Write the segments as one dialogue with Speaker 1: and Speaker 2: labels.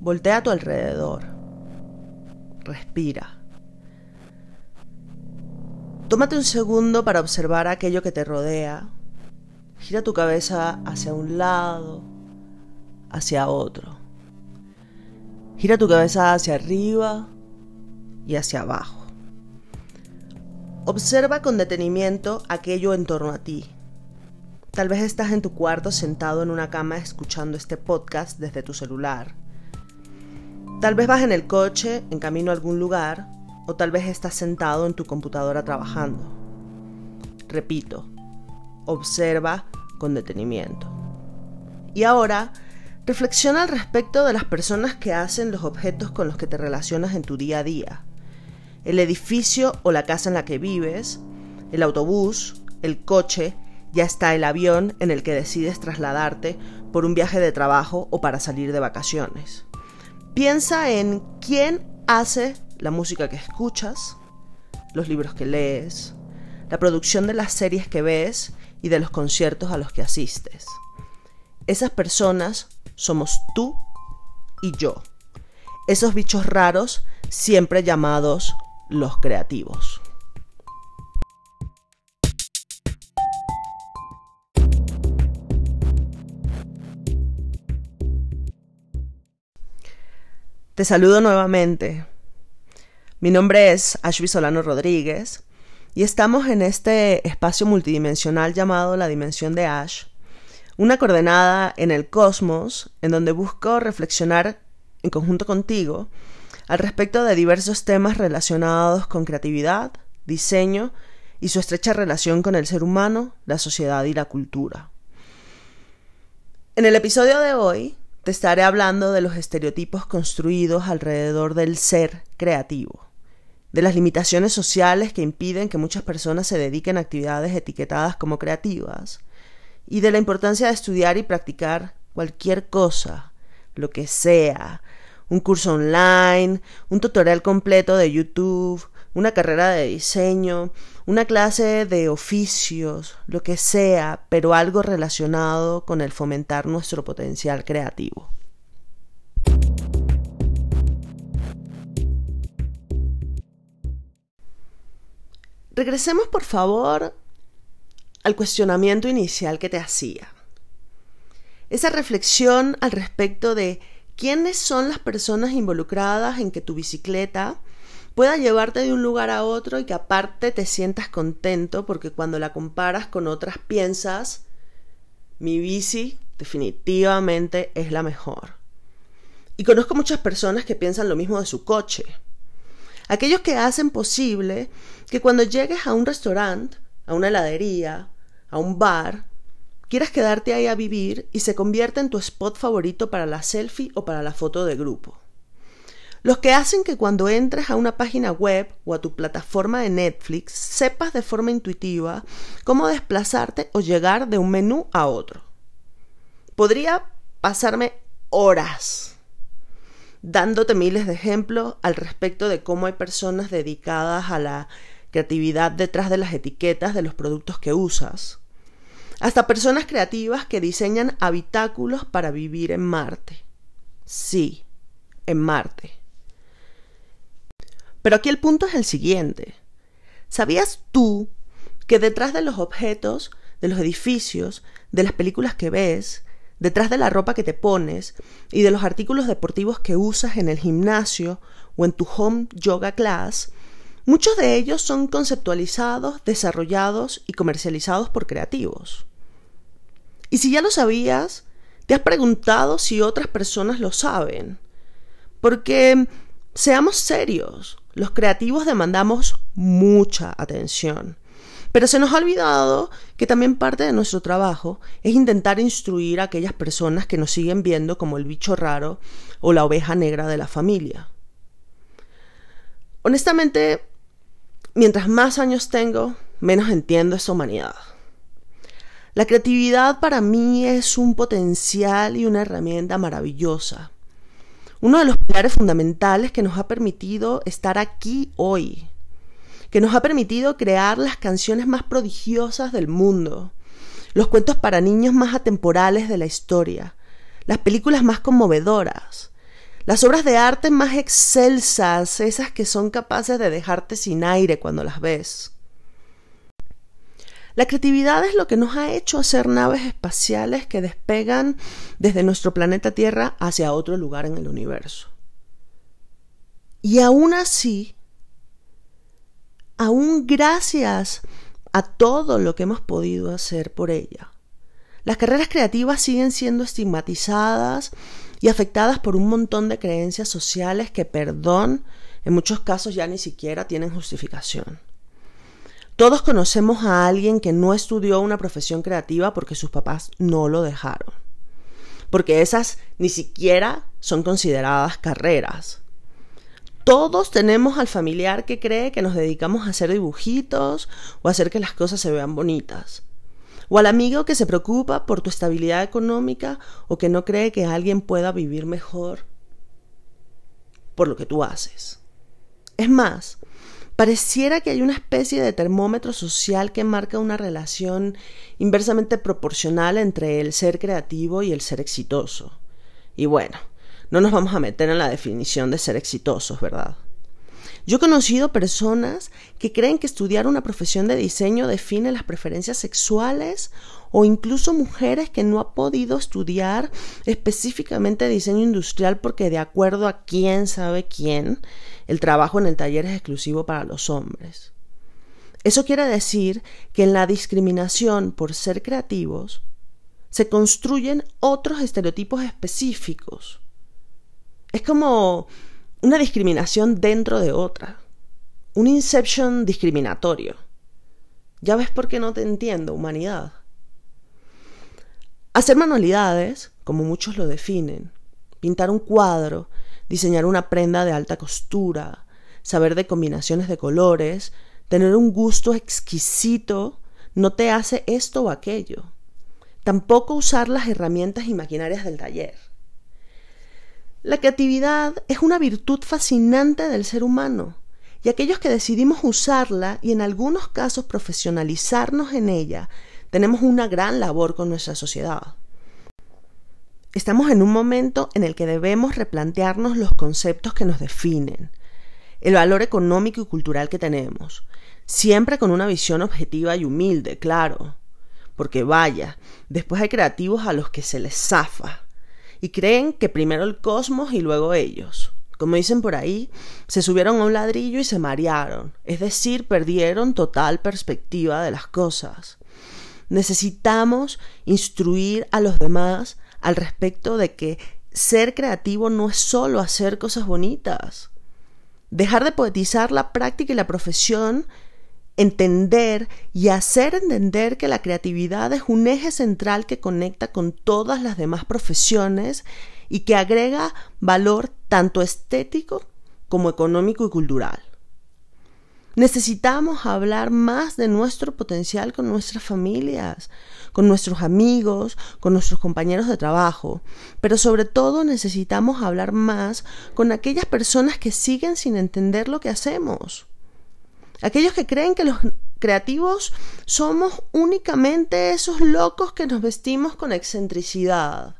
Speaker 1: Voltea a tu alrededor. Respira. Tómate un segundo para observar aquello que te rodea. Gira tu cabeza hacia un lado, hacia otro. Gira tu cabeza hacia arriba y hacia abajo. Observa con detenimiento aquello en torno a ti. Tal vez estás en tu cuarto sentado en una cama escuchando este podcast desde tu celular. Tal vez vas en el coche en camino a algún lugar o tal vez estás sentado en tu computadora trabajando. Repito, observa con detenimiento. Y ahora, reflexiona al respecto de las personas que hacen los objetos con los que te relacionas en tu día a día. El edificio o la casa en la que vives, el autobús, el coche, ya está el avión en el que decides trasladarte por un viaje de trabajo o para salir de vacaciones. Piensa en quién hace la música que escuchas, los libros que lees, la producción de las series que ves y de los conciertos a los que asistes. Esas personas somos tú y yo. Esos bichos raros siempre llamados los creativos. Te saludo nuevamente. Mi nombre es Ashby Solano Rodríguez y estamos en este espacio multidimensional llamado la Dimensión de Ash, una coordenada en el cosmos en donde busco reflexionar en conjunto contigo al respecto de diversos temas relacionados con creatividad, diseño y su estrecha relación con el ser humano, la sociedad y la cultura. En el episodio de hoy te estaré hablando de los estereotipos construidos alrededor del ser creativo, de las limitaciones sociales que impiden que muchas personas se dediquen a actividades etiquetadas como creativas, y de la importancia de estudiar y practicar cualquier cosa, lo que sea, un curso online, un tutorial completo de YouTube, una carrera de diseño, una clase de oficios, lo que sea, pero algo relacionado con el fomentar nuestro potencial creativo. Regresemos por favor al cuestionamiento inicial que te hacía. Esa reflexión al respecto de quiénes son las personas involucradas en que tu bicicleta pueda llevarte de un lugar a otro y que aparte te sientas contento porque cuando la comparas con otras piensas, mi bici definitivamente es la mejor. Y conozco muchas personas que piensan lo mismo de su coche. Aquellos que hacen posible que cuando llegues a un restaurante, a una heladería, a un bar, quieras quedarte ahí a vivir y se convierta en tu spot favorito para la selfie o para la foto de grupo los que hacen que cuando entres a una página web o a tu plataforma de Netflix sepas de forma intuitiva cómo desplazarte o llegar de un menú a otro. Podría pasarme horas dándote miles de ejemplos al respecto de cómo hay personas dedicadas a la creatividad detrás de las etiquetas de los productos que usas, hasta personas creativas que diseñan habitáculos para vivir en Marte. Sí, en Marte. Pero aquí el punto es el siguiente. ¿Sabías tú que detrás de los objetos, de los edificios, de las películas que ves, detrás de la ropa que te pones y de los artículos deportivos que usas en el gimnasio o en tu home yoga class, muchos de ellos son conceptualizados, desarrollados y comercializados por creativos? Y si ya lo sabías, te has preguntado si otras personas lo saben. Porque, seamos serios, los creativos demandamos mucha atención. Pero se nos ha olvidado que también parte de nuestro trabajo es intentar instruir a aquellas personas que nos siguen viendo como el bicho raro o la oveja negra de la familia. Honestamente, mientras más años tengo, menos entiendo esa humanidad. La creatividad para mí es un potencial y una herramienta maravillosa uno de los pilares fundamentales que nos ha permitido estar aquí hoy. que nos ha permitido crear las canciones más prodigiosas del mundo, los cuentos para niños más atemporales de la historia, las películas más conmovedoras, las obras de arte más excelsas, esas que son capaces de dejarte sin aire cuando las ves. La creatividad es lo que nos ha hecho hacer naves espaciales que despegan desde nuestro planeta Tierra hacia otro lugar en el universo. Y aún así, aún gracias a todo lo que hemos podido hacer por ella, las carreras creativas siguen siendo estigmatizadas y afectadas por un montón de creencias sociales que, perdón, en muchos casos ya ni siquiera tienen justificación. Todos conocemos a alguien que no estudió una profesión creativa porque sus papás no lo dejaron. Porque esas ni siquiera son consideradas carreras. Todos tenemos al familiar que cree que nos dedicamos a hacer dibujitos o a hacer que las cosas se vean bonitas. O al amigo que se preocupa por tu estabilidad económica o que no cree que alguien pueda vivir mejor por lo que tú haces. Es más, Pareciera que hay una especie de termómetro social que marca una relación inversamente proporcional entre el ser creativo y el ser exitoso. Y bueno, no nos vamos a meter en la definición de ser exitosos, ¿verdad? Yo he conocido personas que creen que estudiar una profesión de diseño define las preferencias sexuales o incluso mujeres que no han podido estudiar específicamente diseño industrial porque de acuerdo a quién sabe quién, el trabajo en el taller es exclusivo para los hombres. Eso quiere decir que en la discriminación por ser creativos se construyen otros estereotipos específicos. Es como una discriminación dentro de otra, un inception discriminatorio. Ya ves por qué no te entiendo, humanidad. Hacer manualidades, como muchos lo definen, pintar un cuadro, diseñar una prenda de alta costura, saber de combinaciones de colores, tener un gusto exquisito, no te hace esto o aquello. Tampoco usar las herramientas y maquinarias del taller. La creatividad es una virtud fascinante del ser humano, y aquellos que decidimos usarla y en algunos casos profesionalizarnos en ella, tenemos una gran labor con nuestra sociedad. Estamos en un momento en el que debemos replantearnos los conceptos que nos definen, el valor económico y cultural que tenemos, siempre con una visión objetiva y humilde, claro, porque vaya, después hay creativos a los que se les zafa y creen que primero el cosmos y luego ellos. Como dicen por ahí, se subieron a un ladrillo y se marearon, es decir, perdieron total perspectiva de las cosas. Necesitamos instruir a los demás al respecto de que ser creativo no es solo hacer cosas bonitas. Dejar de poetizar la práctica y la profesión, entender y hacer entender que la creatividad es un eje central que conecta con todas las demás profesiones y que agrega valor tanto estético como económico y cultural. Necesitamos hablar más de nuestro potencial con nuestras familias, con nuestros amigos, con nuestros compañeros de trabajo, pero sobre todo necesitamos hablar más con aquellas personas que siguen sin entender lo que hacemos. Aquellos que creen que los creativos somos únicamente esos locos que nos vestimos con excentricidad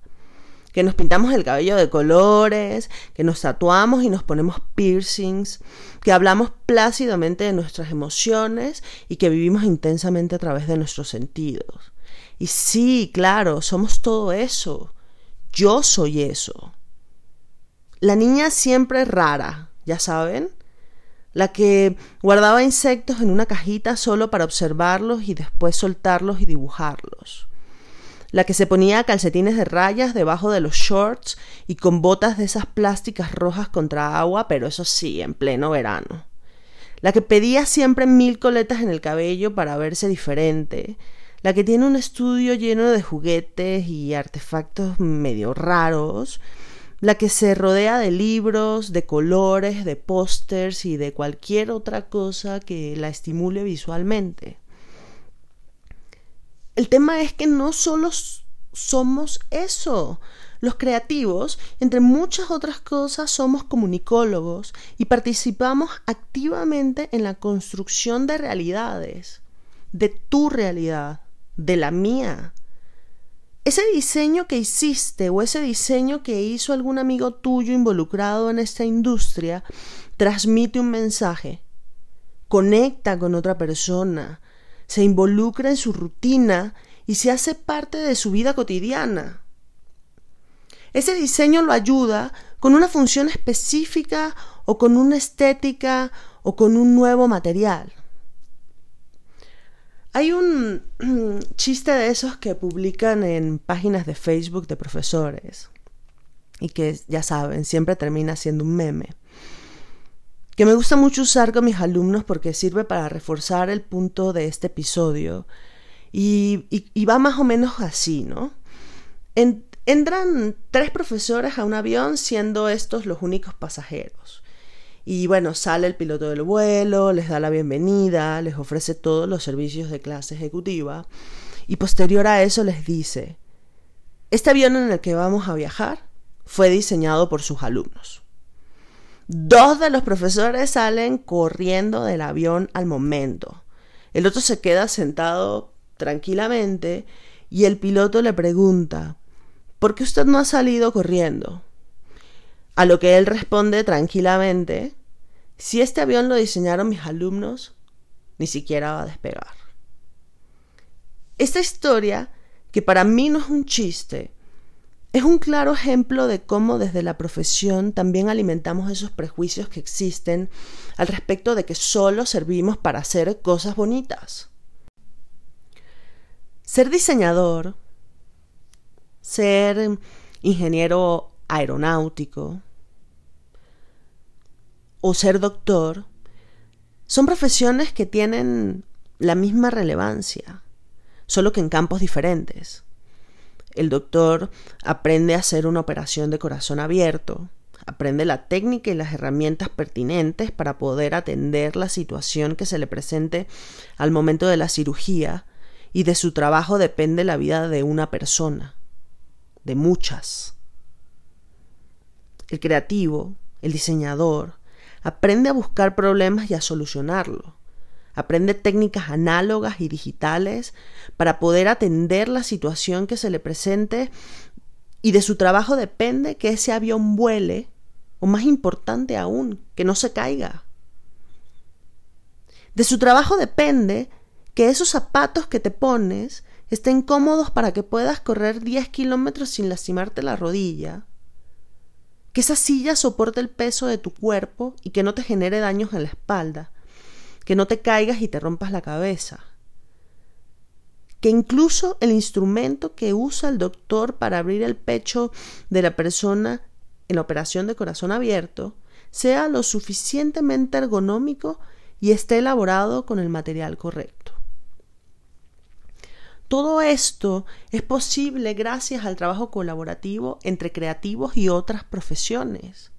Speaker 1: que nos pintamos el cabello de colores, que nos tatuamos y nos ponemos piercings, que hablamos plácidamente de nuestras emociones y que vivimos intensamente a través de nuestros sentidos. Y sí, claro, somos todo eso. Yo soy eso. La niña siempre rara, ya saben, la que guardaba insectos en una cajita solo para observarlos y después soltarlos y dibujarlos la que se ponía calcetines de rayas debajo de los shorts y con botas de esas plásticas rojas contra agua, pero eso sí, en pleno verano. La que pedía siempre mil coletas en el cabello para verse diferente. La que tiene un estudio lleno de juguetes y artefactos medio raros. La que se rodea de libros, de colores, de pósters y de cualquier otra cosa que la estimule visualmente. El tema es que no solo somos eso. Los creativos, entre muchas otras cosas, somos comunicólogos y participamos activamente en la construcción de realidades, de tu realidad, de la mía. Ese diseño que hiciste o ese diseño que hizo algún amigo tuyo involucrado en esta industria transmite un mensaje, conecta con otra persona, se involucra en su rutina y se hace parte de su vida cotidiana. Ese diseño lo ayuda con una función específica o con una estética o con un nuevo material. Hay un chiste de esos que publican en páginas de Facebook de profesores y que ya saben, siempre termina siendo un meme. Que me gusta mucho usar con mis alumnos porque sirve para reforzar el punto de este episodio. Y, va más o menos así, ¿no? Entran tres profesores a un avión siendo estos los únicos pasajeros. Y bueno, sale el piloto del vuelo, les da la bienvenida, les ofrece todos los servicios de clase ejecutiva y posterior a eso les dice, este avión en el que vamos a viajar fue diseñado por sus alumnos. Dos de los profesores salen corriendo del avión al momento. El otro se queda sentado tranquilamente y el piloto le pregunta, ¿por qué usted no ha salido corriendo? A lo que él responde tranquilamente, si este avión lo diseñaron mis alumnos, ni siquiera va a despegar. Esta historia, que para mí no es un chiste, es un claro ejemplo de cómo desde la profesión también alimentamos esos prejuicios que existen al respecto de que solo servimos para hacer cosas bonitas. Ser diseñador ser ingeniero aeronáutico o ser doctor son profesiones que tienen la misma relevancia, solo que en campos diferentes. El doctor aprende a hacer una operación de corazón abierto, aprende la técnica y las herramientas pertinentes para poder atender la situación que se le presente al momento de la cirugía y de su trabajo depende la vida de una persona de muchas. El creativo, el diseñador, aprende a buscar problemas y a solucionarlo. Aprende técnicas análogas y digitales para poder atender la situación que se le presente y de su trabajo depende que ese avión vuele o más importante aún, que no se caiga. De su trabajo depende que esos zapatos que te pones estén cómodos para que puedas correr 10 kilómetros sin lastimarte la rodilla, que esa silla soporte el peso de tu cuerpo y que no te genere daños en la espalda, que no te caigas y te rompas la cabeza, que incluso el instrumento que usa el doctor para abrir el pecho de la persona en la operación de corazón abierto sea lo suficientemente ergonómico y esté elaborado con el material correcto. Todo esto es posible gracias al trabajo colaborativo entre creativos y otras profesiones.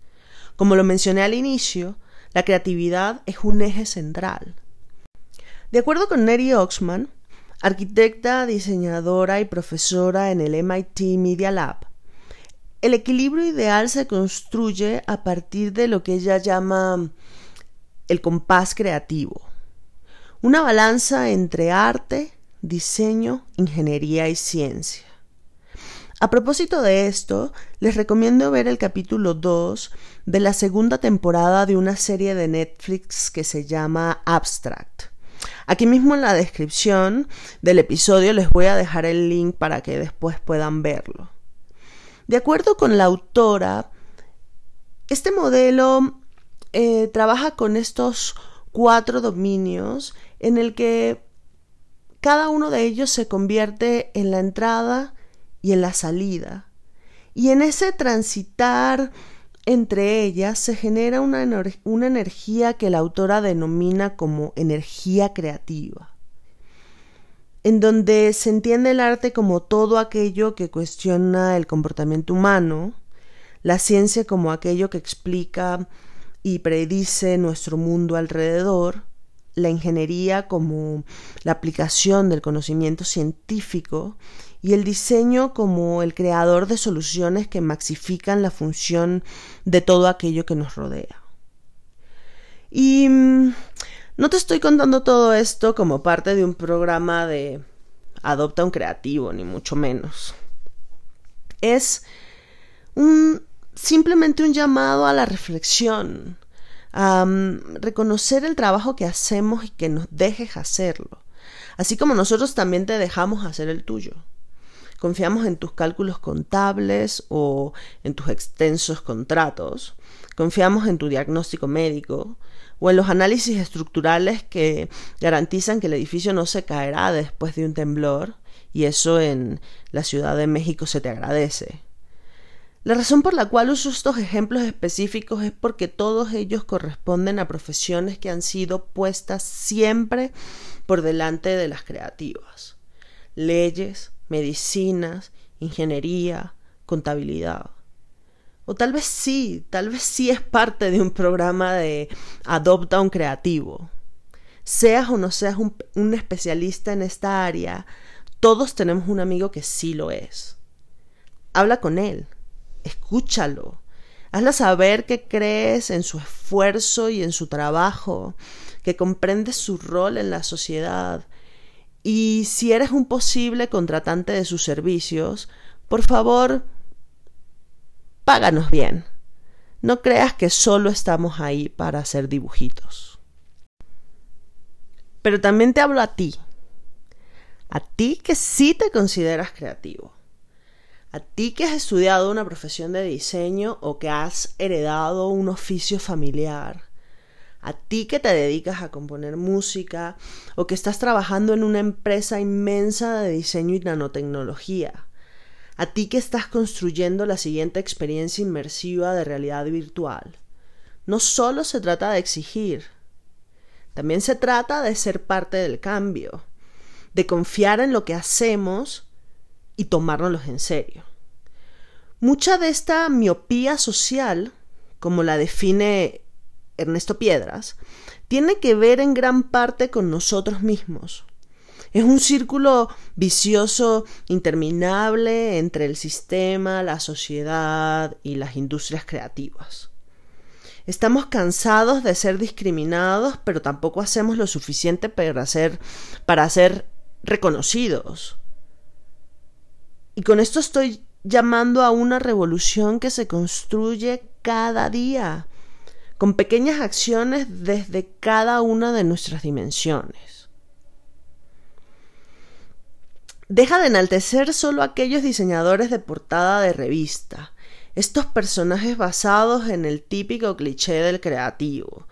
Speaker 1: Como lo mencioné al inicio, la creatividad es un eje central. De acuerdo con Neri Oxman, arquitecta, diseñadora y profesora en el MIT Media Lab, el equilibrio ideal se construye a partir de lo que ella llama el compás creativo, una balanza entre arte, diseño, ingeniería y ciencia. A propósito de esto, les recomiendo ver el capítulo 2 de la segunda temporada de una serie de Netflix que se llama Abstract. Aquí mismo en la descripción del episodio les voy a dejar el link para que después puedan verlo. De acuerdo con la autora, este modelo eh, trabaja con estos cuatro dominios en el que cada uno de ellos se convierte en la entrada y en la salida. Y en ese transitar entre ellas se genera una, una, energía que la autora denomina como energía creativa, en donde se entiende el arte como todo aquello que cuestiona el comportamiento humano, la ciencia como aquello que explica y predice nuestro mundo alrededor, la ingeniería como la aplicación del conocimiento científico y el diseño como el creador de soluciones que maxifican la función de todo aquello que nos rodea. Y mm, no te estoy contando todo esto como parte de un programa de adopta un creativo, ni mucho menos. Es un simplemente un llamado a la reflexión, mm, reconocer el trabajo que hacemos y que nos dejes hacerlo, así como nosotros también te dejamos hacer el tuyo. Confiamos en tus cálculos contables o en tus extensos contratos. Confiamos en tu diagnóstico médico o en los análisis estructurales que garantizan que el edificio no se caerá después de un temblor y eso en la Ciudad de México se te agradece. La razón por la cual uso estos ejemplos específicos es porque todos ellos corresponden a profesiones que han sido puestas siempre por delante de las creativas. Leyes, medicinas, ingeniería, contabilidad. O tal vez sí, tal vez sí es parte de un programa de adopta un creativo. Seas o no seas un, un especialista en esta área, todos tenemos un amigo que sí lo es. Habla con él, escúchalo. Hazla saber que crees en su esfuerzo y en su trabajo, que comprendes su rol en la sociedad. Y si eres un posible contratante de sus servicios, por favor, páganos bien. No creas que solo estamos ahí para hacer dibujitos. Pero también te hablo a ti. A ti que sí te consideras creativo. A ti que has estudiado una profesión de diseño o que has heredado un oficio familiar, a ti que te dedicas a componer música o que estás trabajando en una empresa inmensa de diseño y nanotecnología, a ti que estás construyendo la siguiente experiencia inmersiva de realidad virtual. No solo se trata de exigir, también se trata de ser parte del cambio, de confiar en lo que hacemos y tomárnoslos en serio. Mucha de esta miopía social, como la define Ernesto Piedras, tiene que ver en gran parte con nosotros mismos. Es un círculo vicioso interminable entre el sistema, la sociedad y las industrias creativas. Estamos cansados de ser discriminados, pero tampoco hacemos lo suficiente para ser, para ser reconocidos. Y con esto estoy llamando a una revolución que se construye cada día, con pequeñas acciones desde cada una de nuestras dimensiones. Deja de enaltecer solo aquellos diseñadores de portada de revista, estos personajes basados en el típico cliché del creativo.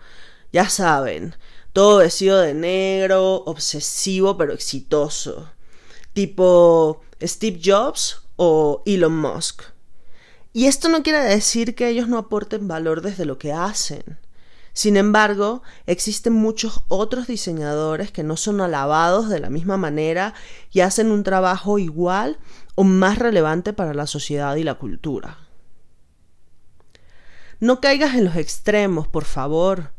Speaker 1: Ya saben, todo vestido de negro, obsesivo pero exitoso. Tipo Steve Jobs o Elon Musk. Y esto no quiere decir que ellos no aporten valor desde lo que hacen. Sin embargo, existen muchos otros diseñadores que no son alabados de la misma manera y hacen un trabajo igual o más relevante para la sociedad y la cultura. No caigas en los extremos, por favor.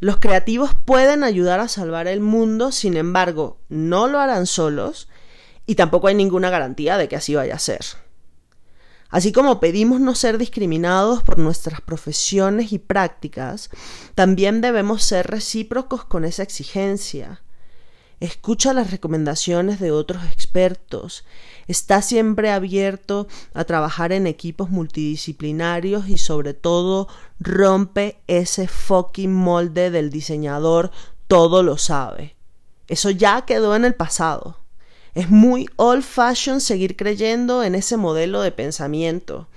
Speaker 1: Los creativos pueden ayudar a salvar el mundo, sin embargo, no lo harán solos y tampoco hay ninguna garantía de que así vaya a ser. Así como pedimos no ser discriminados por nuestras profesiones y prácticas, también debemos ser recíprocos con esa exigencia. Escucha las recomendaciones de otros expertos. Está siempre abierto a trabajar en equipos multidisciplinarios y sobre todo rompe ese fucking molde del diseñador todo lo sabe. Eso ya quedó en el pasado. Es muy old fashion seguir creyendo en ese modelo de pensamiento.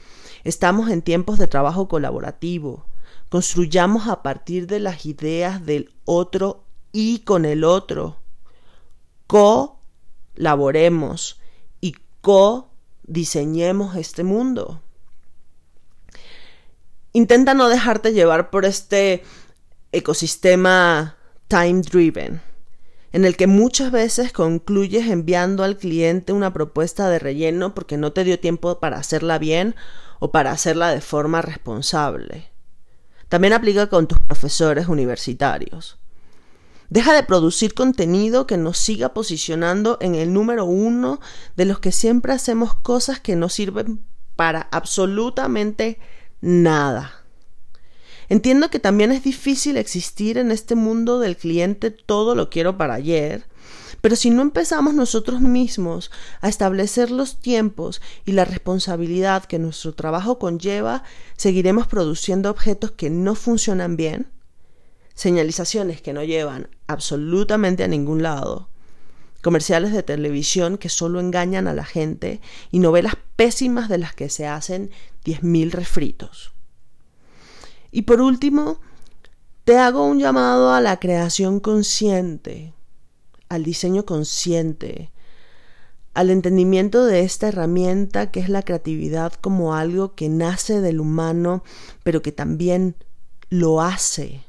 Speaker 1: Estamos en tiempos de trabajo colaborativo. Construyamos a partir de las ideas del otro y con el otro colaboremos y co-diseñemos este mundo. Intenta no dejarte llevar por este ecosistema time driven, en el que muchas veces concluyes enviando al cliente una propuesta de relleno porque no te dio tiempo para hacerla bien o para hacerla de forma responsable. También aplica con tus profesores universitarios. Deja de producir contenido que nos siga posicionando en el número uno de los que siempre hacemos cosas que no sirven para absolutamente nada. Entiendo que también es difícil existir en este mundo del cliente todo lo quiero para ayer, pero si no empezamos nosotros mismos a establecer los tiempos y la responsabilidad que nuestro trabajo conlleva, seguiremos produciendo objetos que no funcionan bien, señalizaciones que no llevan absolutamente a ningún lado, comerciales de televisión que solo engañan a la gente y novelas pésimas de las que se hacen 10.000 refritos. Y por último, te hago un llamado a la creación consciente, al diseño consciente, al entendimiento de esta herramienta que es la creatividad como algo que nace del humano, pero que también lo hace.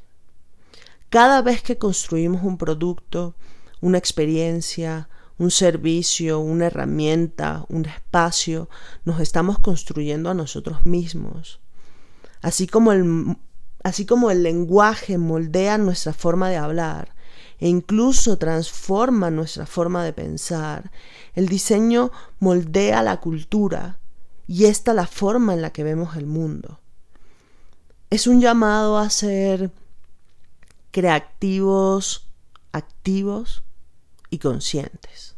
Speaker 1: Cada vez que construimos un producto, una experiencia, un servicio, una herramienta, un espacio, nos estamos construyendo a nosotros mismos. Así como el, así como el lenguaje moldea nuestra forma de hablar e incluso transforma nuestra forma de pensar, el diseño moldea la cultura y esta la forma en la que vemos el mundo. Es un llamado a ser creativos, activos y conscientes.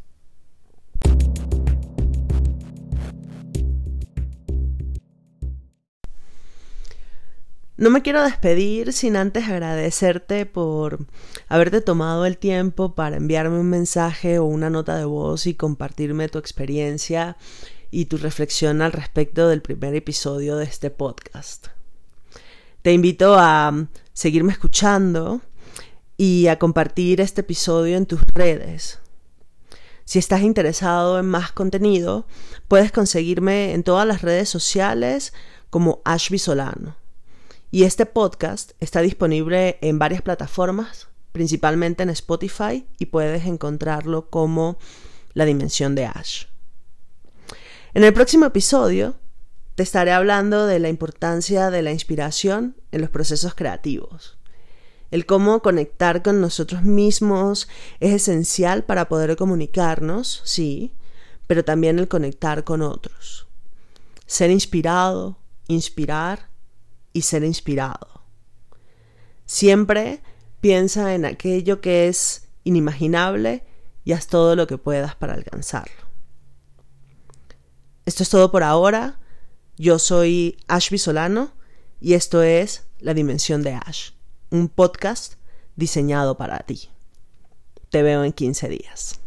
Speaker 1: No me quiero despedir sin antes agradecerte por haberte tomado el tiempo para enviarme un mensaje o una nota de voz y compartirme tu experiencia y tu reflexión al respecto del primer episodio de este podcast. Te invito a seguirme escuchando y a compartir este episodio en tus redes. Si estás interesado en más contenido, puedes conseguirme en todas las redes sociales como Ashby Solano. Y este podcast está disponible en varias plataformas, principalmente en Spotify, y puedes encontrarlo como La Dimensión de Ash. En el próximo episodio te estaré hablando de la importancia de la inspiración en los procesos creativos. El cómo conectar con nosotros mismos es esencial para poder comunicarnos, sí, pero también el conectar con otros. Ser inspirado, inspirar y ser inspirado. Siempre piensa en aquello que es inimaginable y haz todo lo que puedas para alcanzarlo. Esto es todo por ahora. Yo soy Ashby Solano y esto es La Dimensión de Ash, un podcast diseñado para ti. Te veo en 15 días.